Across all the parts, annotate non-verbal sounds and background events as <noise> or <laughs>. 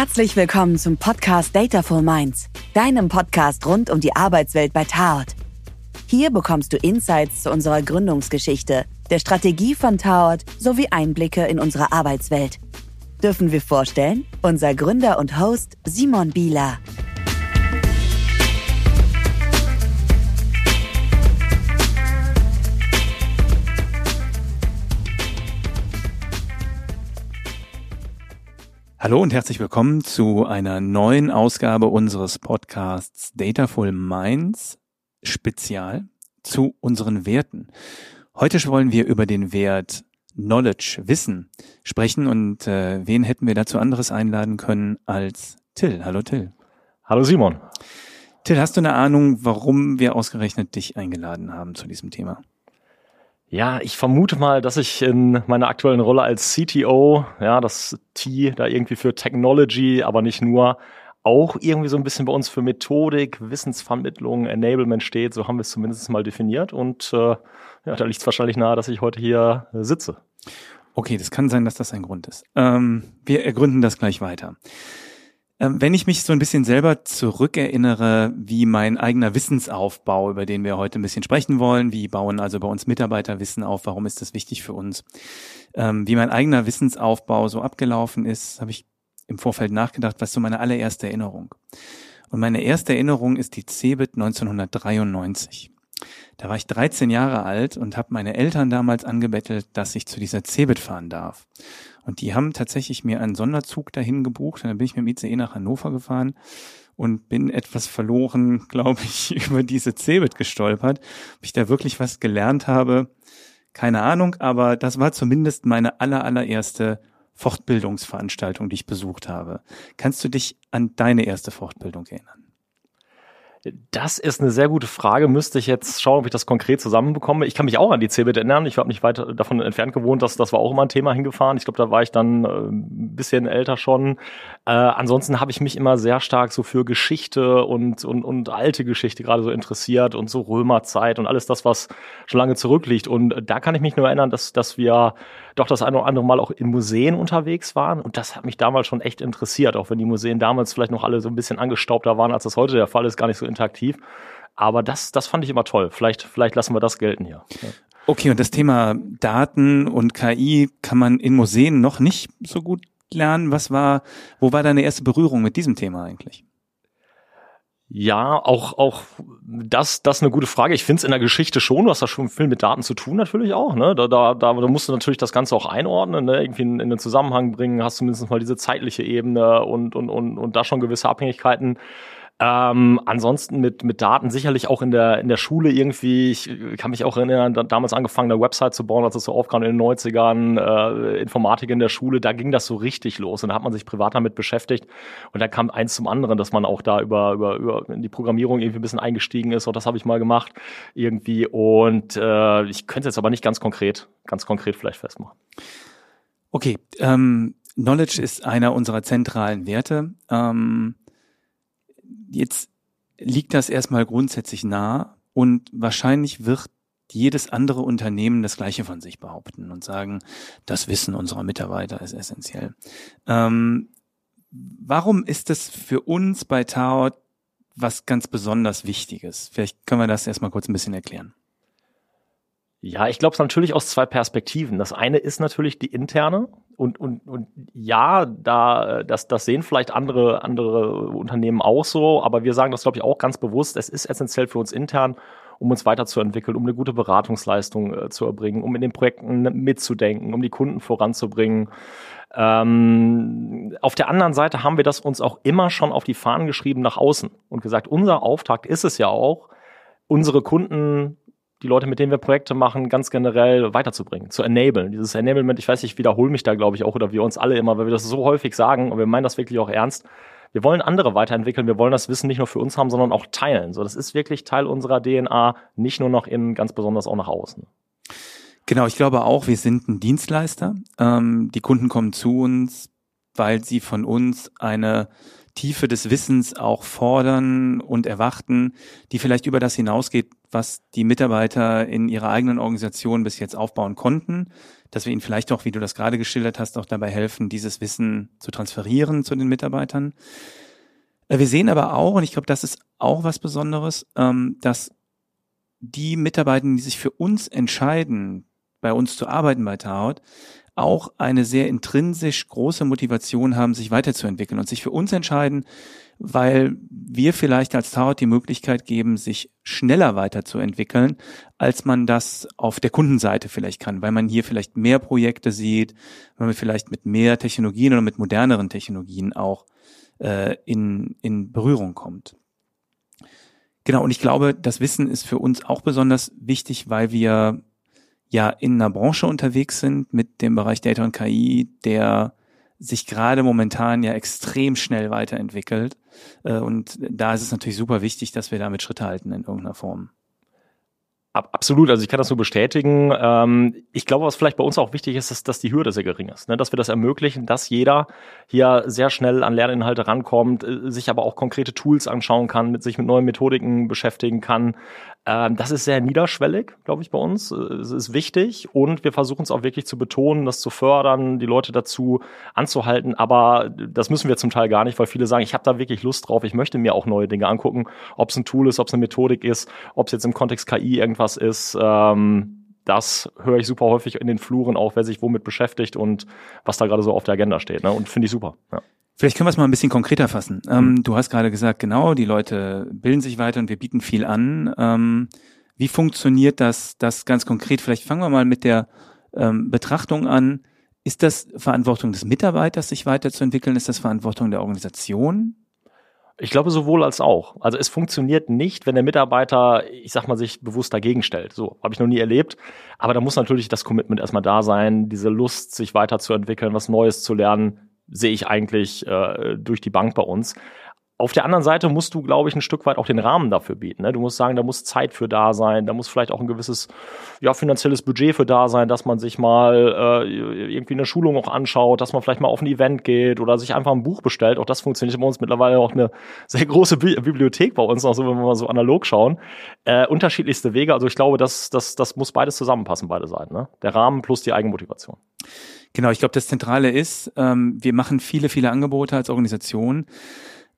Herzlich willkommen zum Podcast Dataful Minds, deinem Podcast rund um die Arbeitswelt bei Taot. Hier bekommst du Insights zu unserer Gründungsgeschichte, der Strategie von Taot sowie Einblicke in unsere Arbeitswelt. Dürfen wir vorstellen? Unser Gründer und Host Simon Bieler. Hallo und herzlich willkommen zu einer neuen Ausgabe unseres Podcasts Dataful Minds Spezial zu unseren Werten. Heute wollen wir über den Wert Knowledge, Wissen sprechen und äh, wen hätten wir dazu anderes einladen können als Till. Hallo Till. Hallo Simon. Till, hast du eine Ahnung, warum wir ausgerechnet dich eingeladen haben zu diesem Thema? Ja, ich vermute mal, dass ich in meiner aktuellen Rolle als CTO, ja, das T da irgendwie für Technology, aber nicht nur, auch irgendwie so ein bisschen bei uns für Methodik, Wissensvermittlung, Enablement steht. So haben wir es zumindest mal definiert. Und äh, ja, da liegt es wahrscheinlich nahe, dass ich heute hier äh, sitze. Okay, das kann sein, dass das ein Grund ist. Ähm, wir ergründen das gleich weiter. Ähm, wenn ich mich so ein bisschen selber zurückerinnere, wie mein eigener Wissensaufbau, über den wir heute ein bisschen sprechen wollen, wie bauen also bei uns Mitarbeiter Wissen auf, warum ist das wichtig für uns, ähm, wie mein eigener Wissensaufbau so abgelaufen ist, habe ich im Vorfeld nachgedacht, was so meine allererste Erinnerung. Und meine erste Erinnerung ist die CeBIT 1993. Da war ich 13 Jahre alt und habe meine Eltern damals angebettelt, dass ich zu dieser CeBIT fahren darf. Und die haben tatsächlich mir einen Sonderzug dahin gebucht. Und dann bin ich mit dem ICE nach Hannover gefahren und bin etwas verloren, <laughs> glaube ich, <laughs> über diese CeBIT gestolpert. Ob ich da wirklich was gelernt habe, keine Ahnung, aber das war zumindest meine aller, allererste Fortbildungsveranstaltung, die ich besucht habe. Kannst du dich an deine erste Fortbildung erinnern? Das ist eine sehr gute Frage. Müsste ich jetzt schauen, ob ich das konkret zusammenbekomme. Ich kann mich auch an die CeBIT erinnern. Ich habe nicht weit davon entfernt gewohnt. dass das war auch immer ein Thema hingefahren. Ich glaube, da war ich dann äh, ein bisschen älter schon. Äh, ansonsten habe ich mich immer sehr stark so für Geschichte und, und, und alte Geschichte gerade so interessiert und so Römerzeit und alles das, was schon lange zurückliegt. Und da kann ich mich nur erinnern, dass, dass wir doch das eine oder andere Mal auch in Museen unterwegs waren. Und das hat mich damals schon echt interessiert, auch wenn die Museen damals vielleicht noch alle so ein bisschen angestaubter waren, als das heute der Fall ist, gar nicht so interaktiv. Aber das, das fand ich immer toll. Vielleicht, vielleicht lassen wir das gelten hier. Okay, und das Thema Daten und KI kann man in Museen noch nicht so gut lernen. Was war, wo war deine erste Berührung mit diesem Thema eigentlich? Ja, auch, auch das, das ist eine gute Frage. Ich finde es in der Geschichte schon, du hast da schon viel mit Daten zu tun natürlich auch. Ne? Da, da, da, musst du natürlich das Ganze auch einordnen, ne? irgendwie in, in den Zusammenhang bringen, hast du mindestens mal diese zeitliche Ebene und, und, und, und da schon gewisse Abhängigkeiten ähm, ansonsten mit, mit Daten sicherlich auch in der, in der Schule irgendwie, ich kann mich auch erinnern, da, damals angefangen, eine Website zu bauen, als es so aufkam in den 90ern, äh, Informatik in der Schule, da ging das so richtig los. Und da hat man sich privat damit beschäftigt. Und da kam eins zum anderen, dass man auch da über, über, über in die Programmierung irgendwie ein bisschen eingestiegen ist. Und das habe ich mal gemacht irgendwie. Und äh, ich könnte jetzt aber nicht ganz konkret, ganz konkret vielleicht festmachen. Okay, ähm, Knowledge ist einer unserer zentralen Werte. Ähm jetzt liegt das erstmal grundsätzlich nah und wahrscheinlich wird jedes andere Unternehmen das Gleiche von sich behaupten und sagen, das Wissen unserer Mitarbeiter ist essentiell. Ähm, warum ist das für uns bei Tao was ganz besonders Wichtiges? Vielleicht können wir das erstmal kurz ein bisschen erklären. Ja, ich glaube es natürlich aus zwei Perspektiven. Das eine ist natürlich die interne und, und, und ja, da, das, das sehen vielleicht andere, andere Unternehmen auch so, aber wir sagen das, glaube ich, auch ganz bewusst. Es ist essentiell für uns intern, um uns weiterzuentwickeln, um eine gute Beratungsleistung äh, zu erbringen, um in den Projekten mitzudenken, um die Kunden voranzubringen. Ähm, auf der anderen Seite haben wir das uns auch immer schon auf die Fahnen geschrieben nach außen und gesagt, unser Auftakt ist es ja auch, unsere Kunden die Leute, mit denen wir Projekte machen, ganz generell weiterzubringen, zu enablen. Dieses Enablement, ich weiß, ich wiederhole mich da, glaube ich, auch, oder wir uns alle immer, weil wir das so häufig sagen und wir meinen das wirklich auch ernst. Wir wollen andere weiterentwickeln, wir wollen das Wissen nicht nur für uns haben, sondern auch teilen. So, das ist wirklich Teil unserer DNA, nicht nur nach innen, ganz besonders auch nach außen. Genau, ich glaube auch, wir sind ein Dienstleister. Ähm, die Kunden kommen zu uns, weil sie von uns eine Tiefe des Wissens auch fordern und erwarten, die vielleicht über das hinausgeht, was die Mitarbeiter in ihrer eigenen Organisation bis jetzt aufbauen konnten, dass wir ihnen vielleicht auch, wie du das gerade geschildert hast, auch dabei helfen, dieses Wissen zu transferieren zu den Mitarbeitern. Äh, wir sehen aber auch, und ich glaube, das ist auch was Besonderes, ähm, dass die Mitarbeiter, die sich für uns entscheiden, bei uns zu arbeiten bei Taut, auch eine sehr intrinsisch große Motivation haben, sich weiterzuentwickeln und sich für uns entscheiden, weil wir vielleicht als Taut die Möglichkeit geben, sich schneller weiterzuentwickeln, als man das auf der Kundenseite vielleicht kann, weil man hier vielleicht mehr Projekte sieht, weil man vielleicht mit mehr Technologien oder mit moderneren Technologien auch äh, in, in Berührung kommt. Genau, und ich glaube, das Wissen ist für uns auch besonders wichtig, weil wir ja in einer Branche unterwegs sind mit dem Bereich Data und KI, der sich gerade momentan ja extrem schnell weiterentwickelt. Äh, und da ist es natürlich super wichtig, dass wir damit Schritte halten in irgendeiner Form. Absolut, also ich kann das nur bestätigen. Ähm, ich glaube, was vielleicht bei uns auch wichtig ist, ist, dass die Hürde sehr gering ist, ne? dass wir das ermöglichen, dass jeder hier sehr schnell an Lerninhalte rankommt, äh, sich aber auch konkrete Tools anschauen kann, sich mit neuen Methodiken beschäftigen kann. Ähm, das ist sehr niederschwellig, glaube ich, bei uns. Äh, es ist wichtig und wir versuchen es auch wirklich zu betonen, das zu fördern, die Leute dazu anzuhalten. Aber das müssen wir zum Teil gar nicht, weil viele sagen, ich habe da wirklich Lust drauf, ich möchte mir auch neue Dinge angucken, ob es ein Tool ist, ob es eine Methodik ist, ob es jetzt im Kontext KI irgendwas ist, ähm, das höre ich super häufig in den Fluren auch, wer sich womit beschäftigt und was da gerade so auf der Agenda steht. Ne? Und finde ich super. Ja. Vielleicht können wir es mal ein bisschen konkreter fassen. Ähm, mhm. Du hast gerade gesagt, genau, die Leute bilden sich weiter und wir bieten viel an. Ähm, wie funktioniert das, das ganz konkret? Vielleicht fangen wir mal mit der ähm, Betrachtung an. Ist das Verantwortung des Mitarbeiters, sich weiterzuentwickeln? Ist das Verantwortung der Organisation? Ich glaube sowohl als auch. Also es funktioniert nicht, wenn der Mitarbeiter, ich sag mal, sich bewusst dagegen stellt. So habe ich noch nie erlebt. Aber da muss natürlich das Commitment erstmal da sein, diese Lust, sich weiterzuentwickeln, was Neues zu lernen, sehe ich eigentlich äh, durch die Bank bei uns. Auf der anderen Seite musst du, glaube ich, ein Stück weit auch den Rahmen dafür bieten. Ne? Du musst sagen, da muss Zeit für da sein, da muss vielleicht auch ein gewisses ja, finanzielles Budget für da sein, dass man sich mal äh, irgendwie eine Schulung auch anschaut, dass man vielleicht mal auf ein Event geht oder sich einfach ein Buch bestellt. Auch das funktioniert bei uns mittlerweile auch eine sehr große Bi Bibliothek bei uns, auch so, wenn wir mal so analog schauen. Äh, unterschiedlichste Wege. Also ich glaube, das, das, das muss beides zusammenpassen, beide Seiten. Ne? Der Rahmen plus die Eigenmotivation. Genau, ich glaube, das Zentrale ist, ähm, wir machen viele, viele Angebote als Organisation.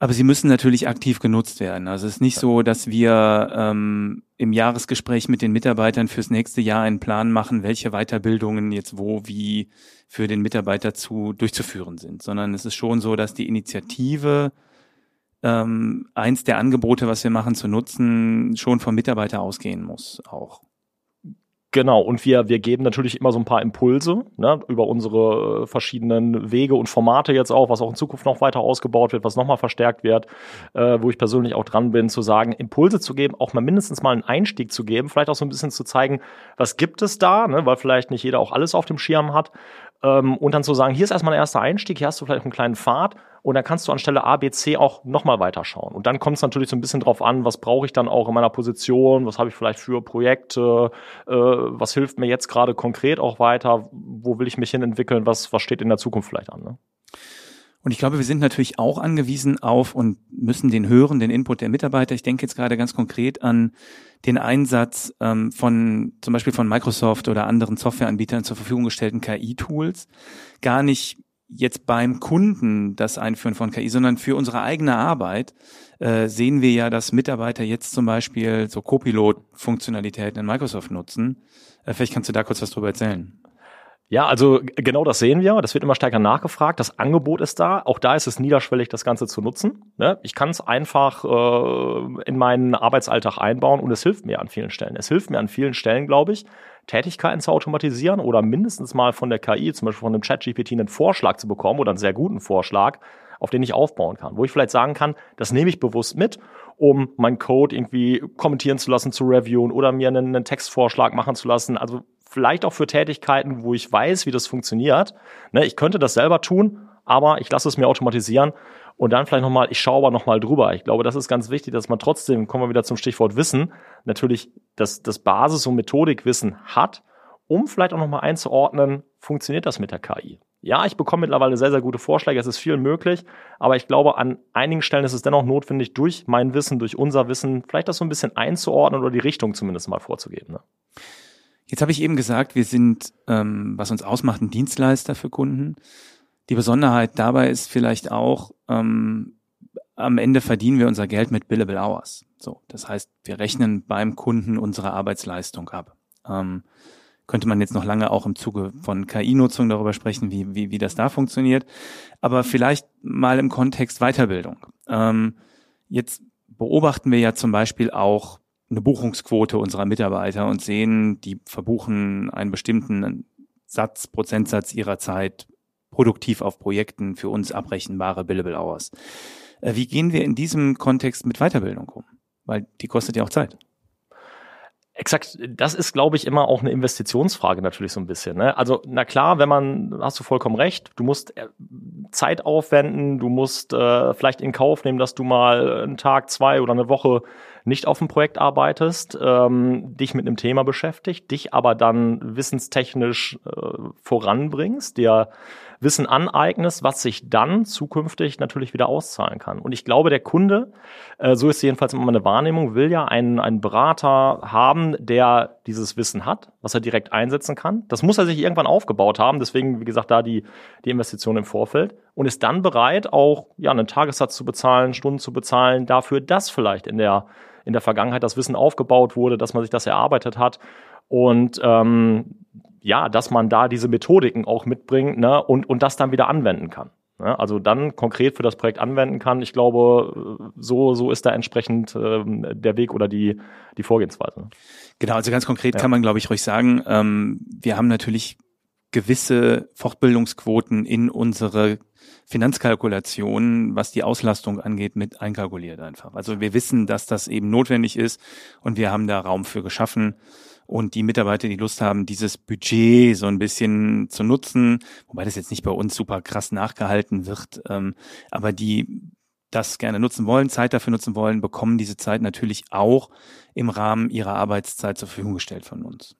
Aber sie müssen natürlich aktiv genutzt werden. Also es ist nicht so, dass wir ähm, im Jahresgespräch mit den Mitarbeitern fürs nächste Jahr einen Plan machen, welche Weiterbildungen jetzt wo wie für den Mitarbeiter zu durchzuführen sind, sondern es ist schon so, dass die Initiative ähm, eins der Angebote, was wir machen, zu nutzen, schon vom Mitarbeiter ausgehen muss auch. Genau, und wir, wir geben natürlich immer so ein paar Impulse ne, über unsere äh, verschiedenen Wege und Formate jetzt auch, was auch in Zukunft noch weiter ausgebaut wird, was nochmal verstärkt wird, äh, wo ich persönlich auch dran bin, zu sagen, Impulse zu geben, auch mal mindestens mal einen Einstieg zu geben, vielleicht auch so ein bisschen zu zeigen, was gibt es da, ne, weil vielleicht nicht jeder auch alles auf dem Schirm hat ähm, und dann zu sagen, hier ist erstmal ein erster Einstieg, hier hast du vielleicht einen kleinen Pfad und dann kannst du anstelle A, B, C auch nochmal weiterschauen. Und dann kommt es natürlich so ein bisschen drauf an, was brauche ich dann auch in meiner Position, was habe ich vielleicht für Projekte, äh, was hilft mir jetzt gerade konkret auch weiter, wo will ich mich hin entwickeln, was, was steht in der Zukunft vielleicht an. Ne? Und ich glaube, wir sind natürlich auch angewiesen auf und müssen den hören, den Input der Mitarbeiter. Ich denke jetzt gerade ganz konkret an den Einsatz ähm, von zum Beispiel von Microsoft oder anderen Softwareanbietern zur Verfügung gestellten KI-Tools. Gar nicht jetzt beim Kunden das Einführen von KI, sondern für unsere eigene Arbeit äh, sehen wir ja, dass Mitarbeiter jetzt zum Beispiel so Copilot-Funktionalitäten in Microsoft nutzen. Äh, vielleicht kannst du da kurz was drüber erzählen. Ja, also genau das sehen wir. Das wird immer stärker nachgefragt. Das Angebot ist da. Auch da ist es niederschwellig, das Ganze zu nutzen. Ne? Ich kann es einfach äh, in meinen Arbeitsalltag einbauen und es hilft mir an vielen Stellen. Es hilft mir an vielen Stellen, glaube ich, Tätigkeiten zu automatisieren oder mindestens mal von der KI, zum Beispiel von einem ChatGPT, einen Vorschlag zu bekommen oder einen sehr guten Vorschlag, auf den ich aufbauen kann. Wo ich vielleicht sagen kann, das nehme ich bewusst mit, um meinen Code irgendwie kommentieren zu lassen, zu reviewen oder mir einen, einen Textvorschlag machen zu lassen. Also vielleicht auch für Tätigkeiten, wo ich weiß, wie das funktioniert. Ne, ich könnte das selber tun, aber ich lasse es mir automatisieren und dann vielleicht nochmal, ich schaue aber nochmal drüber. Ich glaube, das ist ganz wichtig, dass man trotzdem, kommen wir wieder zum Stichwort Wissen, natürlich das, das Basis- und Methodikwissen hat um vielleicht auch nochmal einzuordnen, funktioniert das mit der KI? Ja, ich bekomme mittlerweile sehr, sehr gute Vorschläge, es ist viel möglich, aber ich glaube, an einigen Stellen ist es dennoch notwendig, durch mein Wissen, durch unser Wissen, vielleicht das so ein bisschen einzuordnen oder die Richtung zumindest mal vorzugeben. Ne? Jetzt habe ich eben gesagt, wir sind, ähm, was uns ausmacht, ein Dienstleister für Kunden. Die Besonderheit dabei ist vielleicht auch, ähm, am Ende verdienen wir unser Geld mit Billable Hours. So, das heißt, wir rechnen beim Kunden unsere Arbeitsleistung ab. Ähm, könnte man jetzt noch lange auch im Zuge von KI-Nutzung darüber sprechen, wie, wie, wie das da funktioniert. Aber vielleicht mal im Kontext Weiterbildung. Ähm, jetzt beobachten wir ja zum Beispiel auch eine Buchungsquote unserer Mitarbeiter und sehen, die verbuchen einen bestimmten Satz, Prozentsatz ihrer Zeit produktiv auf Projekten für uns abrechenbare Billable Hours. Äh, wie gehen wir in diesem Kontext mit Weiterbildung um? Weil die kostet ja auch Zeit. Exakt, das ist, glaube ich, immer auch eine Investitionsfrage natürlich so ein bisschen. Ne? Also, na klar, wenn man, hast du vollkommen recht, du musst äh, Zeit aufwenden, du musst äh, vielleicht in Kauf nehmen, dass du mal einen Tag, zwei oder eine Woche nicht auf dem Projekt arbeitest, ähm, dich mit einem Thema beschäftigt, dich aber dann wissenstechnisch äh, voranbringst, dir Wissen aneignest, was sich dann zukünftig natürlich wieder auszahlen kann. Und ich glaube, der Kunde, äh, so ist jedenfalls immer meine Wahrnehmung, will ja einen, einen Berater haben, der dieses Wissen hat, was er direkt einsetzen kann. Das muss er sich irgendwann aufgebaut haben. Deswegen, wie gesagt, da die, die Investition im Vorfeld. Und ist dann bereit, auch ja, einen Tagessatz zu bezahlen, Stunden zu bezahlen, dafür, dass vielleicht in der, in der Vergangenheit das Wissen aufgebaut wurde, dass man sich das erarbeitet hat. Und ähm, ja, dass man da diese Methodiken auch mitbringt ne, und, und das dann wieder anwenden kann. Ne? Also dann konkret für das Projekt anwenden kann. Ich glaube, so, so ist da entsprechend ähm, der Weg oder die, die Vorgehensweise. Genau, also ganz konkret ja. kann man, glaube ich, ruhig sagen, ähm, wir haben natürlich gewisse Fortbildungsquoten in unsere Finanzkalkulationen, was die Auslastung angeht, mit einkalkuliert einfach. Also wir wissen, dass das eben notwendig ist und wir haben da Raum für geschaffen und die Mitarbeiter, die Lust haben, dieses Budget so ein bisschen zu nutzen, wobei das jetzt nicht bei uns super krass nachgehalten wird, ähm, aber die das gerne nutzen wollen, Zeit dafür nutzen wollen, bekommen diese Zeit natürlich auch im Rahmen ihrer Arbeitszeit zur Verfügung gestellt von uns.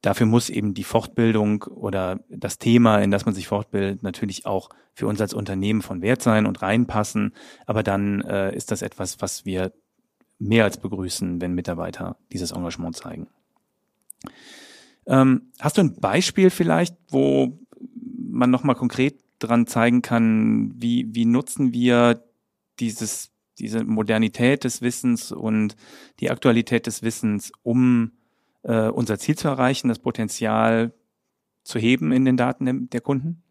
Dafür muss eben die Fortbildung oder das Thema, in das man sich fortbildet, natürlich auch für uns als Unternehmen von Wert sein und reinpassen. Aber dann äh, ist das etwas, was wir mehr als begrüßen, wenn Mitarbeiter dieses Engagement zeigen. Ähm, hast du ein Beispiel vielleicht, wo man nochmal konkret dran zeigen kann, wie, wie nutzen wir dieses, diese Modernität des Wissens und die Aktualität des Wissens, um äh, unser Ziel zu erreichen, das Potenzial zu heben in den Daten der Kunden?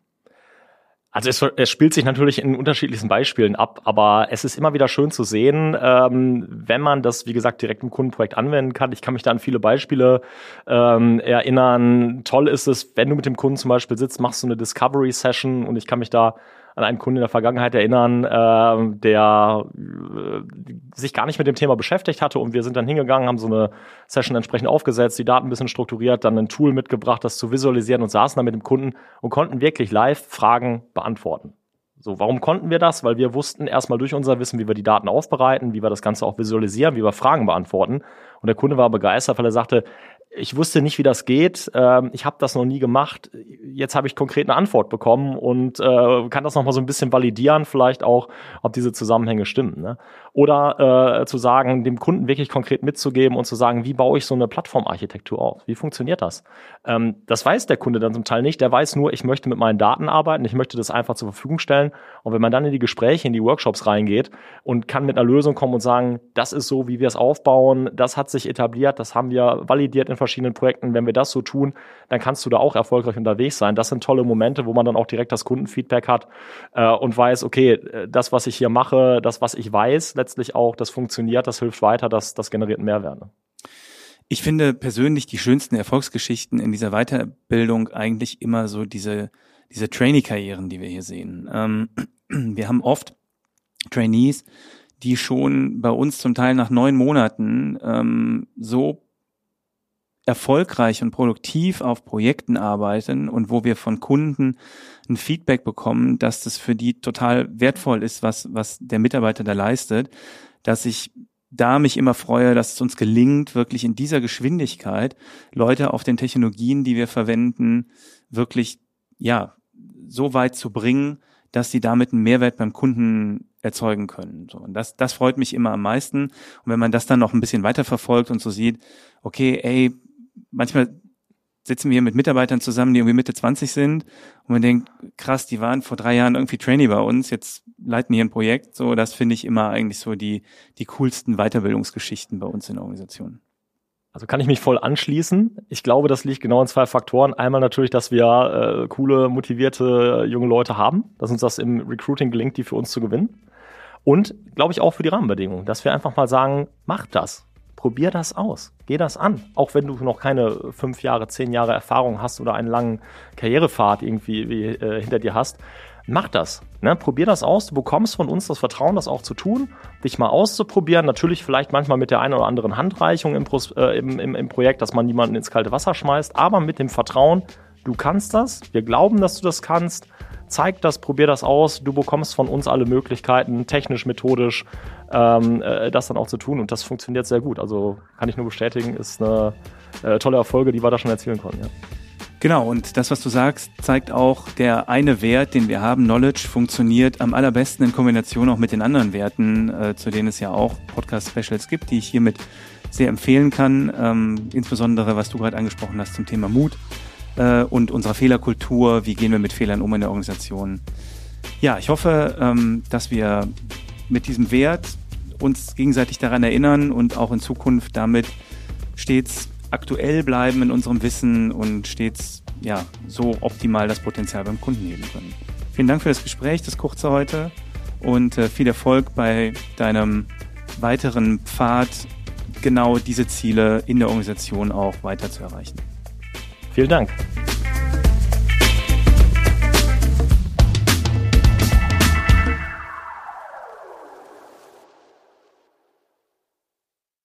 Also es, es, spielt sich natürlich in unterschiedlichsten Beispielen ab, aber es ist immer wieder schön zu sehen, ähm, wenn man das, wie gesagt, direkt im Kundenprojekt anwenden kann. Ich kann mich da an viele Beispiele ähm, erinnern. Toll ist es, wenn du mit dem Kunden zum Beispiel sitzt, machst du eine Discovery-Session und ich kann mich da an einen Kunden in der Vergangenheit erinnern, äh, der äh, sich gar nicht mit dem Thema beschäftigt hatte und wir sind dann hingegangen, haben so eine Session entsprechend aufgesetzt, die Daten ein bisschen strukturiert, dann ein Tool mitgebracht, das zu visualisieren und saßen dann mit dem Kunden und konnten wirklich live Fragen beantworten. So, warum konnten wir das? Weil wir wussten erstmal durch unser Wissen, wie wir die Daten aufbereiten, wie wir das Ganze auch visualisieren, wie wir Fragen beantworten. Und der Kunde war begeistert, weil er sagte, ich wusste nicht, wie das geht. Ähm, ich habe das noch nie gemacht. Jetzt habe ich konkret eine Antwort bekommen und äh, kann das noch mal so ein bisschen validieren, vielleicht auch, ob diese Zusammenhänge stimmen. Ne? Oder äh, zu sagen, dem Kunden wirklich konkret mitzugeben und zu sagen, wie baue ich so eine Plattformarchitektur auf? Wie funktioniert das? Ähm, das weiß der Kunde dann zum Teil nicht. Der weiß nur, ich möchte mit meinen Daten arbeiten, ich möchte das einfach zur Verfügung stellen. Und wenn man dann in die Gespräche, in die Workshops reingeht und kann mit einer Lösung kommen und sagen, das ist so, wie wir es aufbauen, das hat sich etabliert, das haben wir validiert in verschiedenen Projekten. Wenn wir das so tun, dann kannst du da auch erfolgreich unterwegs sein. Das sind tolle Momente, wo man dann auch direkt das Kundenfeedback hat äh, und weiß, okay, das, was ich hier mache, das, was ich weiß, letztlich auch, das funktioniert, das hilft weiter, das, das generiert Mehrwert. Ne? Ich finde persönlich die schönsten Erfolgsgeschichten in dieser Weiterbildung eigentlich immer so diese, diese Trainee-Karrieren, die wir hier sehen. Ähm, <clears throat> wir haben oft Trainees, die schon bei uns zum Teil nach neun Monaten ähm, so erfolgreich und produktiv auf Projekten arbeiten und wo wir von Kunden ein Feedback bekommen, dass das für die total wertvoll ist, was, was der Mitarbeiter da leistet, dass ich da mich immer freue, dass es uns gelingt, wirklich in dieser Geschwindigkeit Leute auf den Technologien, die wir verwenden, wirklich, ja, so weit zu bringen, dass sie damit einen Mehrwert beim Kunden erzeugen können. So, und das, das freut mich immer am meisten. Und wenn man das dann noch ein bisschen weiter verfolgt und so sieht, okay, ey, manchmal sitzen wir hier mit Mitarbeitern zusammen, die irgendwie Mitte 20 sind und man denkt, krass, die waren vor drei Jahren irgendwie Trainee bei uns, jetzt leiten hier ein Projekt. So, das finde ich immer eigentlich so die, die coolsten Weiterbildungsgeschichten bei uns in der Organisation. Also kann ich mich voll anschließen. Ich glaube, das liegt genau in zwei Faktoren. Einmal natürlich, dass wir äh, coole, motivierte junge Leute haben, dass uns das im Recruiting gelingt, die für uns zu gewinnen. Und glaube ich auch für die Rahmenbedingungen, dass wir einfach mal sagen, mach das. Probier das aus. Geh das an. Auch wenn du noch keine fünf Jahre, zehn Jahre Erfahrung hast oder einen langen Karrierepfad irgendwie wie, äh, hinter dir hast. Mach das. Ne? Probier das aus. Du bekommst von uns das Vertrauen, das auch zu tun, dich mal auszuprobieren. Natürlich vielleicht manchmal mit der einen oder anderen Handreichung im, äh, im, im, im Projekt, dass man niemanden ins kalte Wasser schmeißt, aber mit dem Vertrauen, du kannst das. Wir glauben, dass du das kannst. Zeig das, probier das aus. Du bekommst von uns alle Möglichkeiten, technisch, methodisch, ähm, äh, das dann auch zu tun. Und das funktioniert sehr gut. Also kann ich nur bestätigen, ist eine äh, tolle Erfolge, die wir da schon erzielen konnten. Ja. Genau, und das, was du sagst, zeigt auch, der eine Wert, den wir haben, Knowledge, funktioniert am allerbesten in Kombination auch mit den anderen Werten, äh, zu denen es ja auch Podcast-Specials gibt, die ich hiermit sehr empfehlen kann. Ähm, insbesondere, was du gerade angesprochen hast zum Thema Mut äh, und unserer Fehlerkultur. Wie gehen wir mit Fehlern um in der Organisation? Ja, ich hoffe, ähm, dass wir mit diesem Wert uns gegenseitig daran erinnern und auch in Zukunft damit stets aktuell bleiben in unserem Wissen und stets ja, so optimal das Potenzial beim Kunden heben können. Vielen Dank für das Gespräch, das kurze heute und äh, viel Erfolg bei deinem weiteren Pfad, genau diese Ziele in der Organisation auch weiter zu erreichen. Vielen Dank.